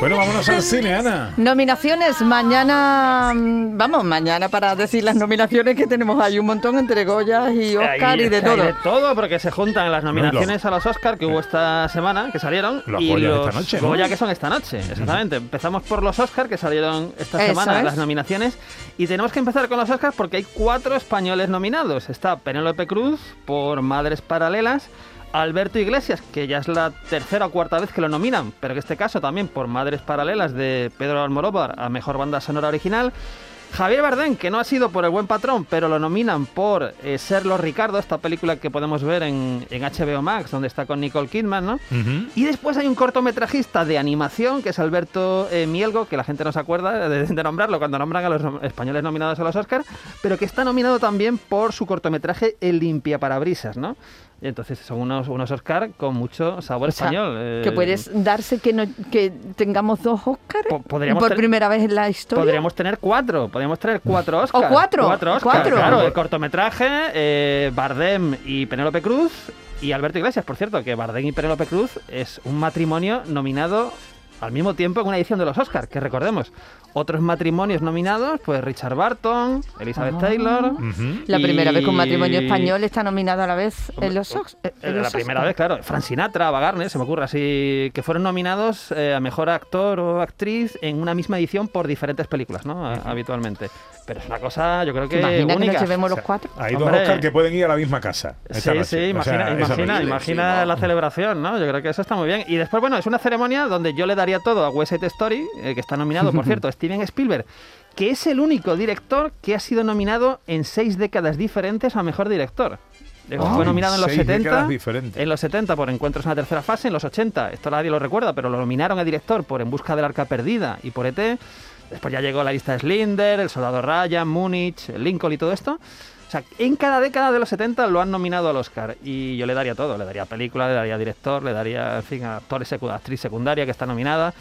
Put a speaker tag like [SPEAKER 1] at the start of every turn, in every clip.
[SPEAKER 1] Bueno, vámonos al cine, Ana.
[SPEAKER 2] Nominaciones, mañana, mm, vamos, mañana para decir las nominaciones que tenemos ahí un montón entre Goya y Oscar
[SPEAKER 3] Ahí
[SPEAKER 2] y de todo.
[SPEAKER 3] de todo, porque se juntan las nominaciones a los Oscar que hubo esta semana, que salieron,
[SPEAKER 1] Los
[SPEAKER 3] y
[SPEAKER 1] Goya
[SPEAKER 3] los
[SPEAKER 1] esta noche, ¿no?
[SPEAKER 3] Goya que son esta noche, exactamente. Empezamos por los Oscar que salieron esta
[SPEAKER 2] Eso
[SPEAKER 3] semana,
[SPEAKER 2] es.
[SPEAKER 3] las nominaciones, y tenemos que empezar con los Oscar porque hay cuatro españoles nominados. Está Penélope Cruz por Madres Paralelas, Alberto Iglesias, que ya es la tercera o cuarta vez que lo nominan, pero en este caso también por Madres Paralelas de Pedro Almodóvar a Mejor Banda Sonora Original. Javier Bardem, que no ha sido por El Buen Patrón, pero lo nominan por eh, Serlo Ricardo, esta película que podemos ver en, en HBO Max, donde está con Nicole Kidman, ¿no? Y después hay un cortometrajista de animación, que es Alberto eh, Mielgo, que la gente no se acuerda de, de nombrarlo cuando nombran a los españoles nominados a los Oscar, pero que está nominado también por su cortometraje El Limpia Parabrisas, ¿no? Entonces son unos, unos Oscar con mucho sabor
[SPEAKER 2] O sea,
[SPEAKER 3] español. eh,
[SPEAKER 2] que puedes darse que, no, que tengamos dos Oscars
[SPEAKER 3] Po- podríamos
[SPEAKER 2] por primera vez en la historia.
[SPEAKER 3] Podríamos tener cuatro, podríamos tener cuatro Oscars.
[SPEAKER 2] cuatro,
[SPEAKER 3] Cuatro Oscars,
[SPEAKER 2] cuatro.
[SPEAKER 3] claro. El cortometraje, eh, Bardem y Penélope Cruz y Alberto Iglesias, por cierto, que Bardem y Penélope Cruz es un matrimonio nominado al mismo tiempo en una edición de los Oscars, que recordemos. Otros matrimonios nominados, pues Richard Barton, Elizabeth
[SPEAKER 2] Ah.
[SPEAKER 3] Taylor.
[SPEAKER 2] La primera vez que un matrimonio español está nominado a la vez en los,
[SPEAKER 3] Eh,
[SPEAKER 2] los
[SPEAKER 3] La primera vez, claro. Frank Sinatra, Ava Gardner, se me ocurre así, que fueron nominados eh, a mejor actor o actriz en una misma edición por diferentes películas, ¿no? A- Habitualmente. Pero es una cosa, yo creo
[SPEAKER 2] ¿Te
[SPEAKER 3] que
[SPEAKER 2] imaginas que
[SPEAKER 3] única.
[SPEAKER 2] nos llevemos
[SPEAKER 1] O
[SPEAKER 2] los
[SPEAKER 1] sea,
[SPEAKER 2] cuatro?
[SPEAKER 1] Hay dos
[SPEAKER 3] Hombre.
[SPEAKER 1] Oscar que pueden ir a la misma casa.
[SPEAKER 3] Sí,
[SPEAKER 1] noche.
[SPEAKER 3] sí,
[SPEAKER 1] O sea,
[SPEAKER 3] imagina, imagina, imagina la celebración, ¿no? Yo creo que eso está muy bien. Y después, bueno, es una ceremonia donde yo le daría todo a West Side Story, eh, que está nominado, por cierto, Steven Spielberg, que es el único director que ha sido nominado en seis décadas diferentes a Mejor Director.
[SPEAKER 1] Ah,
[SPEAKER 3] Fue nominado en los
[SPEAKER 1] seis
[SPEAKER 3] 70,
[SPEAKER 1] décadas diferentes.
[SPEAKER 3] en los 70 por Encuentros en la tercera fase, en los 80, esto nadie lo recuerda, pero lo nominaron a director por En busca del arca perdida y por ET. Después ya llegó la lista de Slinder, El soldado Ryan, Múnich, Lincoln y todo esto. Sea, en cada década de los 70 lo han nominado al Oscar y yo le daría todo, le daría película, le daría director, le daría, en fin, a actores secu- actriz secundaria que está nominada.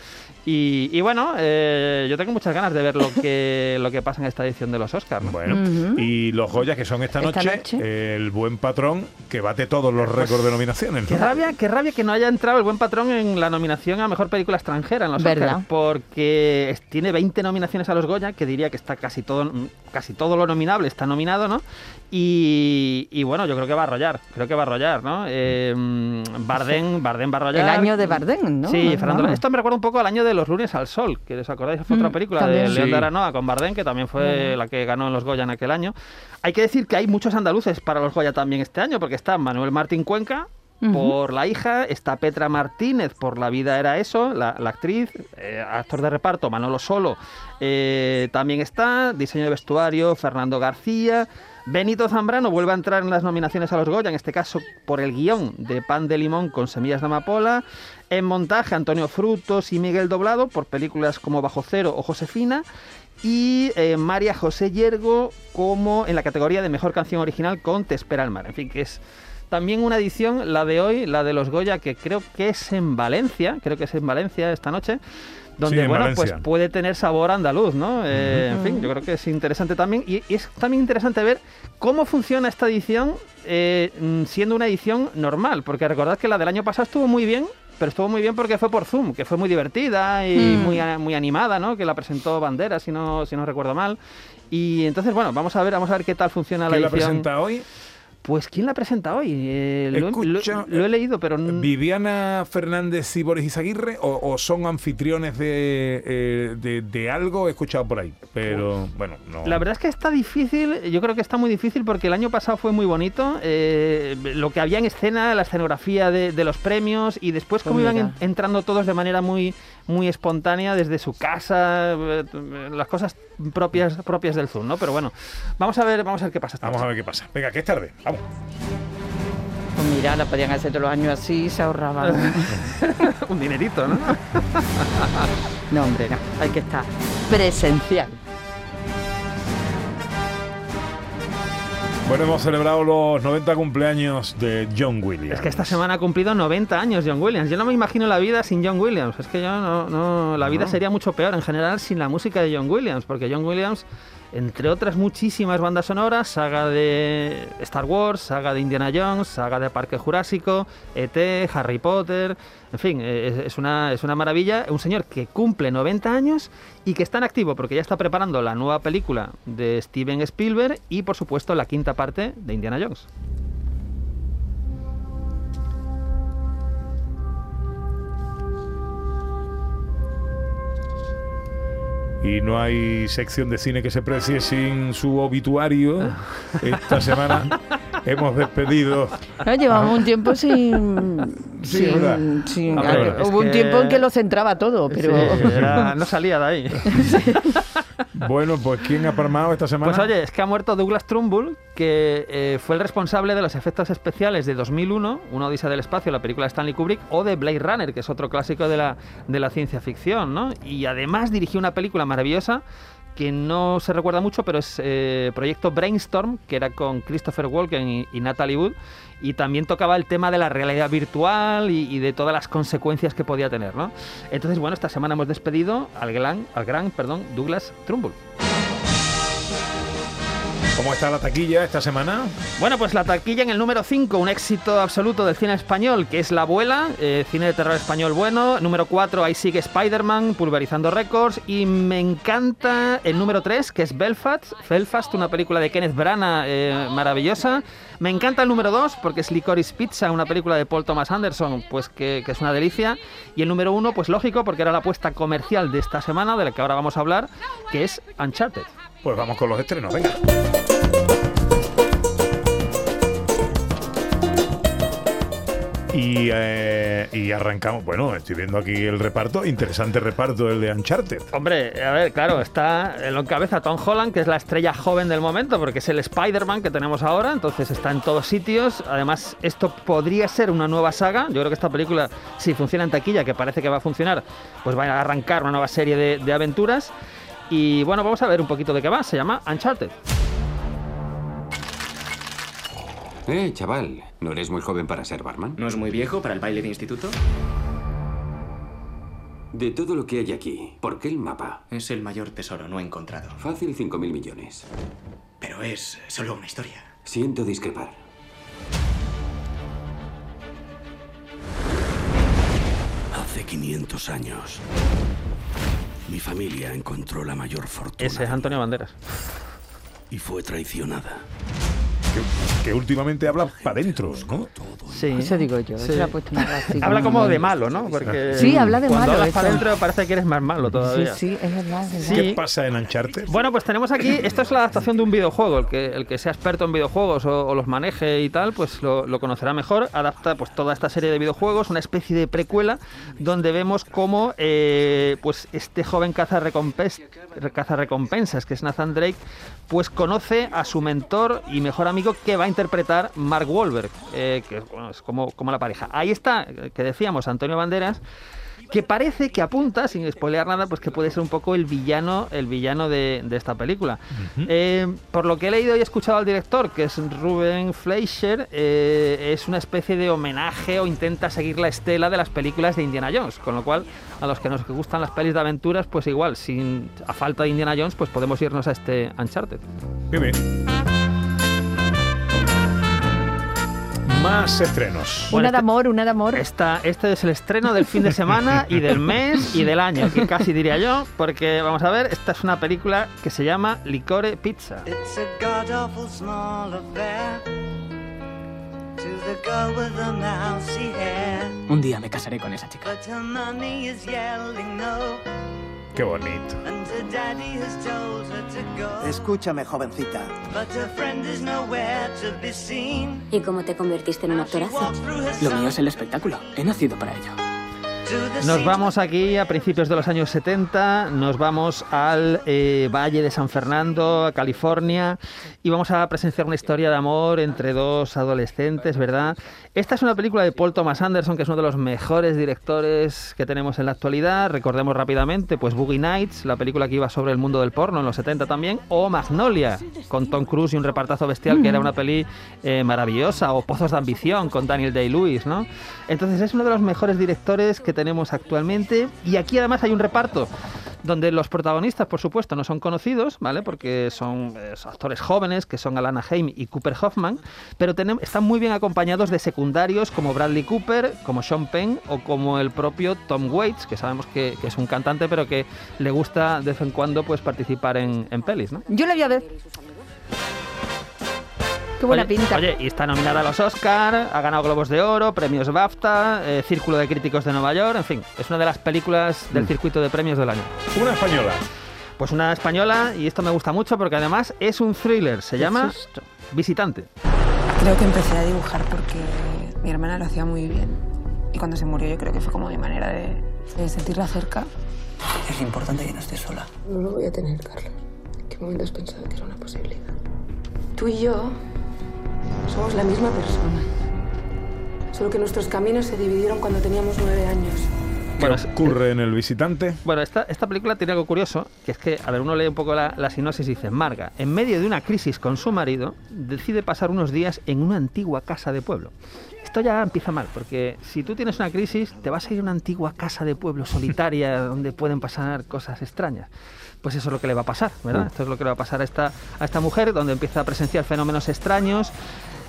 [SPEAKER 3] Y, y bueno, eh, yo tengo muchas ganas de ver lo que, lo que pasa en esta edición de los Oscars. ¿no?
[SPEAKER 1] Bueno, y los Goya que son esta
[SPEAKER 2] Esta
[SPEAKER 1] noche,
[SPEAKER 2] noche.
[SPEAKER 1] el buen patrón que bate todos los récords de nominaciones.
[SPEAKER 3] Qué
[SPEAKER 1] ¿no?
[SPEAKER 3] rabia, qué rabia que no haya entrado el buen patrón en la nominación a mejor película extranjera en los
[SPEAKER 2] ¿Verdad?
[SPEAKER 3] Oscars, porque tiene 20 nominaciones a los Goya, que diría que está casi todo, casi todo lo nominable está nominado, ¿no? Y, y bueno, yo creo que va a arrollar, creo que va a arrollar, ¿no? Eh, Bardem, Bardem va a arrollar.
[SPEAKER 2] El año de Bardem, ¿no?
[SPEAKER 3] Sí, Fernando.
[SPEAKER 2] Vamos.
[SPEAKER 3] Esto me recuerda un poco al año de los lunes al sol, que os acordáis, fue otra
[SPEAKER 2] Mm,
[SPEAKER 3] película
[SPEAKER 2] también.
[SPEAKER 3] de León
[SPEAKER 1] Sí.
[SPEAKER 3] de Aranoa con Bardem, que también fue la que ganó en los Goya en aquel año. Hay que decir que hay muchos andaluces para los Goya también este año, porque está Manuel Martín Cuenca, Por la hija, está Petra Martínez por La vida era eso, la, la actriz, eh, actor de reparto Manolo Solo. Eh, también está, diseño de vestuario Fernando García, Benito Zambrano vuelve a entrar en las nominaciones a los Goya, en este caso por el guion de Pan de Limón con Semillas de Amapola, en montaje Antonio Frutos y Miguel Doblado por películas como Bajo Cero o Josefina, y eh, María José Yergo como en la categoría de mejor canción original con Te espera el mar. En fin, que es también una edición, la de hoy, la de los Goya, que creo que es en Valencia, creo que es en Valencia esta noche. Donde,
[SPEAKER 1] Sí, en
[SPEAKER 3] bueno,
[SPEAKER 1] Valencia.
[SPEAKER 3] pues puede tener sabor andaluz, ¿no? Eh, En fin, yo creo que es interesante también. Y, y es también interesante ver cómo funciona esta edición eh, mm, siendo una edición normal. Porque recordad que la del año pasado estuvo muy bien, pero estuvo muy bien porque fue por Zoom, que fue muy divertida y
[SPEAKER 2] Mm.
[SPEAKER 3] muy, muy animada, ¿no? Que la presentó Bandera, si no, si no recuerdo mal. Y entonces, bueno, vamos a ver, vamos a ver qué tal funciona la
[SPEAKER 1] ¿Quién la
[SPEAKER 3] edición.
[SPEAKER 1] presenta hoy?
[SPEAKER 3] Pues ¿quién la presenta hoy? Eh, lo, he-
[SPEAKER 1] Escucha,
[SPEAKER 3] lo- lo he leído, pero
[SPEAKER 1] ¿Viviana Fernández y Boris Izaguirre o, o son anfitriones de, eh, de, de algo? He escuchado por ahí, pero bueno, no.
[SPEAKER 3] la verdad es que está difícil, yo creo que está muy difícil porque el año pasado fue muy bonito, eh, lo que había en escena, la escenografía de, de los premios y después
[SPEAKER 2] Pues
[SPEAKER 3] cómo iban
[SPEAKER 2] mira.
[SPEAKER 3] entrando todos de manera muy muy espontánea desde su casa, eh, las cosas propias propias del Zoom, ¿no? Pero bueno, vamos a ver, vamos a ver qué pasa. esta
[SPEAKER 1] Vamos a ver qué pasa. Venga, que es tarde. Vamos.
[SPEAKER 2] Pues mira, la podían hacer todos los años así y se ahorraban.
[SPEAKER 3] Un dinerito, ¿no?
[SPEAKER 2] no, hombre, no. Hay que estar presencial.
[SPEAKER 1] Bueno, hemos celebrado los 90 cumpleaños de John Williams.
[SPEAKER 3] Es que esta semana ha cumplido 90 años John Williams. Yo no me imagino la vida sin John Williams. Es que yo no, no la vida sería mucho peor en general sin la música de John Williams, porque John Williams, entre otras muchísimas bandas sonoras, saga de Star Wars, saga de Indiana Jones, saga de Parque Jurásico, ET, Harry Potter, en fin, eh, es, es una, es una maravilla. Un señor que cumple 90 años y que está en activo porque ya está preparando la nueva película de Steven Spielberg y, por supuesto, la quinta parte de Indiana Jones.
[SPEAKER 1] Y no hay sección de cine que se precie sin su obituario. Esta semana hemos despedido.
[SPEAKER 2] Ah, llevamos un tiempo sin.
[SPEAKER 1] Sí,
[SPEAKER 2] sin, ah, hubo un tiempo en que lo centraba todo, pero.
[SPEAKER 3] Sí, era- no salía de ahí.
[SPEAKER 1] Bueno, pues ¿quién ha palmado esta semana?
[SPEAKER 3] Pues oye, es que ha muerto Douglas Trumbull, que eh, fue el responsable de los efectos especiales de 2001, Una odisea del espacio, la película de Stanley Kubrick, o de Blade Runner, que es otro clásico de la, de la ciencia ficción, ¿no? Y además dirigió una película maravillosa que no se recuerda mucho, pero es eh, Proyecto Brainstorm, que era con Christopher Walken y, Natalie Wood, y también tocaba el tema de la realidad virtual y, y de todas las consecuencias que podía tener, ¿no? Entonces, bueno, esta semana hemos despedido al gran, al gran perdón, Douglas Trumbull.
[SPEAKER 1] ¿Cómo está la taquilla esta semana?
[SPEAKER 3] Bueno, pues la taquilla en el número 5, un éxito absoluto del cine español, que es La Abuela, eh, cine de terror español bueno. Número 4, ahí sigue Spider-Man, pulverizando récords. Y me encanta el número 3, que es Belfast, Belfast, una película de Kenneth Branagh eh, maravillosa. Me encanta el número 2, porque es Licorice Pizza, una película de Paul Thomas Anderson, pues que, que es una delicia. Y el número 1, pues lógico, porque era la apuesta comercial de esta semana, de la que ahora vamos a hablar, que es Uncharted.
[SPEAKER 1] Pues vamos con los estrenos, venga. Y, eh, y arrancamos. Bueno, estoy viendo aquí el reparto. Interesante reparto el de Uncharted.
[SPEAKER 3] Hombre, a ver, claro, está en la cabeza Tom Holland, que es la estrella joven del momento, porque es el Spider-Man que tenemos ahora, entonces está en todos sitios. Además, esto podría ser una nueva saga. Yo creo que esta película, si funciona en taquilla, que parece que va a funcionar, pues va a arrancar una nueva serie de, de aventuras. Y bueno, vamos a ver un poquito de qué va. Se llama Uncharted.
[SPEAKER 4] Eh, chaval, ¿no eres muy joven para ser barman?
[SPEAKER 5] ¿No es muy viejo para el baile de instituto?
[SPEAKER 4] De todo lo que hay aquí, ¿por qué el mapa?
[SPEAKER 5] Es el mayor tesoro no encontrado.
[SPEAKER 4] Fácil 5.000 millones.
[SPEAKER 5] Pero es solo una historia.
[SPEAKER 4] Siento discrepar.
[SPEAKER 6] Hace 500 años, mi familia encontró la mayor fortuna
[SPEAKER 3] Ese es Antonio Banderas.
[SPEAKER 6] y fue traicionada.
[SPEAKER 1] Que, que últimamente habla para adentro, ¿no?
[SPEAKER 3] Sí.
[SPEAKER 2] Eso digo yo,
[SPEAKER 3] Sí.
[SPEAKER 2] puesto
[SPEAKER 3] Habla como de malo, ¿no? Porque
[SPEAKER 2] Sí, habla de
[SPEAKER 3] cuando
[SPEAKER 2] malo,
[SPEAKER 3] hablas para adentro parece que eres más malo
[SPEAKER 2] Sí,
[SPEAKER 3] todavía.
[SPEAKER 2] sí, es verdad, es verdad.
[SPEAKER 3] Sí.
[SPEAKER 1] ¿Qué pasa en Uncharted?
[SPEAKER 3] Bueno, pues tenemos aquí, esto es la adaptación de un videojuego, el que, el que sea experto en videojuegos o, o los maneje y tal, pues lo, lo conocerá mejor. Adapta pues toda esta serie de videojuegos, una especie de precuela, donde vemos cómo eh, pues este joven caza, recompensas, que es Nathan Drake, pues conoce a su mentor y mejor amigo que va a interpretar Mark Wahlberg, eh, que bueno, es como, como la pareja. Ahí está, que decíamos, Antonio Banderas, que parece que apunta, sin spoilear nada, pues que puede ser un poco el villano, el villano de, de esta película. Eh, por lo que he leído y he escuchado al director, que es Ruben Fleischer, eh, es una especie de homenaje o intenta seguir la estela de las películas de Indiana Jones, con lo cual a los que nos gustan las pelis de aventuras, pues igual, sin a falta de Indiana Jones, pues podemos irnos a este Uncharted.
[SPEAKER 1] Bien, bien. Más estrenos.
[SPEAKER 3] Bueno,
[SPEAKER 2] una de
[SPEAKER 3] este-
[SPEAKER 2] amor, una de amor.
[SPEAKER 3] Esta, este es el estreno del fin de semana y del mes y del año, que casi diría yo, porque vamos a ver, esta es una película que se llama Licore Pizza.
[SPEAKER 7] It's a god awful small affair to the girl with the mousy hair.
[SPEAKER 5] Un día me casaré con esa chica.
[SPEAKER 7] But her mommy is yelling no,
[SPEAKER 1] Qué bonito.
[SPEAKER 8] Escúchame, jovencita.
[SPEAKER 9] ¿Y cómo te convertiste en un actorazo?
[SPEAKER 5] Lo mío es el espectáculo. He nacido para ello.
[SPEAKER 3] Nos vamos aquí a principios de los años 70, nos vamos al eh, Valle de San Fernando, a California, y vamos a presenciar una historia de amor entre dos adolescentes, ¿verdad? Esta es una película de Paul Thomas Anderson, que es uno de los mejores directores que tenemos en la actualidad. Recordemos rápidamente, pues Boogie Nights, la película que iba sobre el mundo del porno en los 70 también, o Magnolia, con Tom Cruise y un repartazo bestial, que era una peli eh, maravillosa, o Pozos de Ambición, con Daniel Day-Lewis, ¿no? Entonces es uno de los mejores directores que tenemos actualmente, y aquí además hay un reparto donde los protagonistas, por supuesto, no son conocidos, ¿vale? Porque son eh, actores jóvenes, que son Alana Haim y Cooper Hoffman, pero están muy bien acompañados de secundarios como Bradley Cooper, como Sean Penn o como el propio Tom Waits, que sabemos que, es un cantante, pero que le gusta de vez en cuando pues participar en, pelis, ¿no?
[SPEAKER 2] Yo la voy a ver. Qué buena
[SPEAKER 3] oye,
[SPEAKER 2] pinta.
[SPEAKER 3] Oye, y está nominada a los Oscar, ha ganado Globos de Oro, premios BAFTA, eh, Círculo de Críticos de Nueva York, en fin, es una de las películas del circuito de premios del año.
[SPEAKER 1] Una española.
[SPEAKER 3] Pues una española, y esto me gusta mucho porque además es un thriller, se llama Visitante.
[SPEAKER 8] Creo que empecé a dibujar porque mi hermana lo hacía muy bien. Y cuando se murió yo creo que fue como mi manera de, de sentirla cerca.
[SPEAKER 5] Es importante que no estés sola.
[SPEAKER 8] No lo voy a tener, Carlos. ¿En qué momento has pensado que era una posibilidad? Tú y yo somos la misma persona. Solo que nuestros caminos se dividieron cuando teníamos nueve años.
[SPEAKER 1] ¿Qué
[SPEAKER 3] Bueno,
[SPEAKER 1] ocurre en el visitante?
[SPEAKER 3] Bueno, esta, esta película tiene algo curioso, que es que, a ver, uno lee un poco la, la sinopsis y dice, Marga, en medio de una crisis con su marido, decide pasar unos días en una antigua casa de pueblo. Esto ya empieza mal, porque si tú tienes una crisis, te vas a ir a una antigua casa de pueblo solitaria donde pueden pasar cosas extrañas. Pues eso es lo que le va a pasar, ¿verdad? Esto es lo que le va a pasar a esta, a esta mujer, donde empieza a presenciar fenómenos extraños,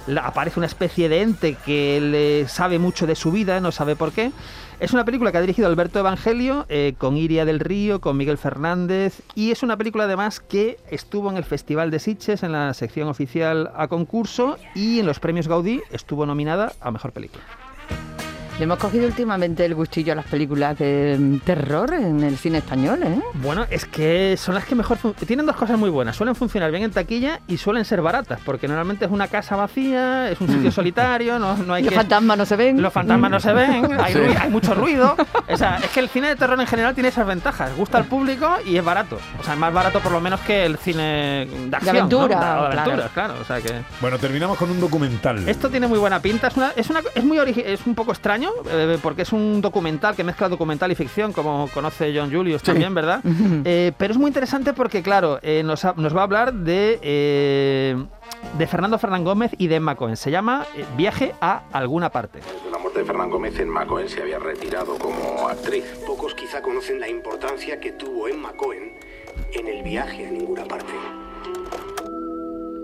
[SPEAKER 3] la- aparece una especie de ente que le sabe mucho de su vida, no sabe por qué. Es una película que ha dirigido Alberto Evangelio, eh, con Iria del Río, con Miguel Fernández, y es una película además que estuvo en el Festival de Sitges, en la sección oficial a concurso, y en los premios Gaudí estuvo nominada a Mejor Película.
[SPEAKER 2] Le hemos cogido últimamente el gustillo a las películas de mm, terror en el cine español, ¿eh?
[SPEAKER 3] Bueno, es que son las que mejor... Tienen dos cosas muy buenas. Suelen funcionar bien en taquilla y suelen ser baratas, porque normalmente es una casa vacía, es un sitio solitario, no, no hay
[SPEAKER 2] Los
[SPEAKER 3] que...
[SPEAKER 2] fantasmas no se ven.
[SPEAKER 3] Los fantasmas no se ven, hay,
[SPEAKER 1] Sí.
[SPEAKER 3] rui- hay mucho ruido. O sea, es que el cine de terror en general tiene esas ventajas. Gusta al público y es barato. O sea, es más barato por lo menos que el cine de acción.
[SPEAKER 2] claro.
[SPEAKER 3] aventuras, claro. O sea que...
[SPEAKER 1] Bueno, terminamos con un documental.
[SPEAKER 3] Esto tiene muy buena pinta, es, una, es, una- es muy origi- es un poco extraño, eh, porque es un documental que mezcla documental y ficción, como conoce John Julius también, ¿verdad? Eh, pero es muy interesante porque, claro, eh, nos, ha- nos va a hablar de, eh, de Fernando Fernán Gómez y de Emma Cohen. Se llama eh, Viaje a alguna parte.
[SPEAKER 9] Desde la muerte de Fernán Gómez, Emma Cohen se había retirado como actriz.
[SPEAKER 6] Pocos quizá conocen la importancia que tuvo Emma Cohen en el viaje a ninguna parte.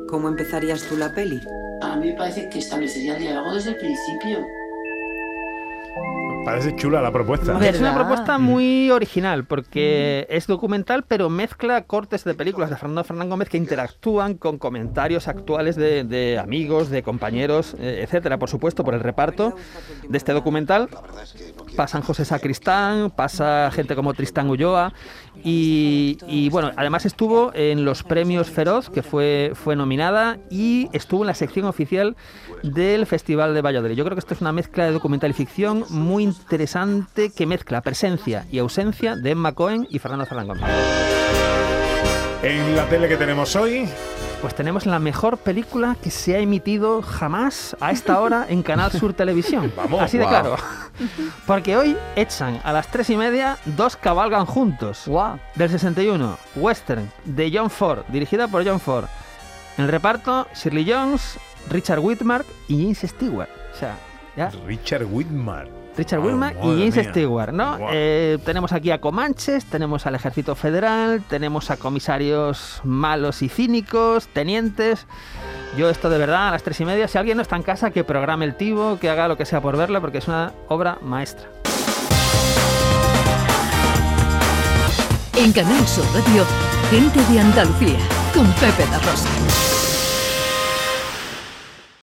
[SPEAKER 10] ¿Cómo empezarías tú la peli?
[SPEAKER 11] A mí me parece que establecería el diálogo desde el principio.
[SPEAKER 1] Parece chula la propuesta.
[SPEAKER 3] Es una propuesta muy original porque es documental, pero mezcla cortes de películas de Fernando Fernán Gómez que interactúan con comentarios actuales de, de amigos, de compañeros, eh, etcétera. Por supuesto, por el reparto de este documental pasan José Sacristán, pasa gente como Tristán Ulloa y, bueno, además estuvo en los premios Feroz, que fue, fue nominada, y estuvo en la sección oficial del Festival de Valladolid. Yo creo que esto es una mezcla de documental y ficción muy interesante que mezcla presencia y ausencia de Emma Cohen y Fernando Fernán Gómez.
[SPEAKER 1] En la tele que tenemos hoy,
[SPEAKER 3] Pues tenemos la mejor película que se ha emitido jamás a esta hora en Canal Sur Televisión.
[SPEAKER 1] Vamos.
[SPEAKER 3] Así de claro. Porque hoy echan a las tres y media dos cabalgan juntos. Del 61, Western, de John Ford, dirigida por John Ford. En el reparto, Shirley Jones, Richard Whitmark y James Stewart. O sea, ya
[SPEAKER 1] Richard Whitmar.
[SPEAKER 3] Richard
[SPEAKER 1] Ah,
[SPEAKER 3] Wilmer y James
[SPEAKER 1] mía.
[SPEAKER 3] Stewart, ¿no? Eh, tenemos aquí a Comanches, tenemos al Ejército Federal, tenemos a comisarios malos y cínicos, tenientes. Yo esto de verdad a las tres y media, si alguien no está en casa, que programe el tivo, que haga lo que sea por verla, porque es una obra maestra.
[SPEAKER 12] En Canal Sur Radio, gente de Andalucía, con Pepe da Rosa.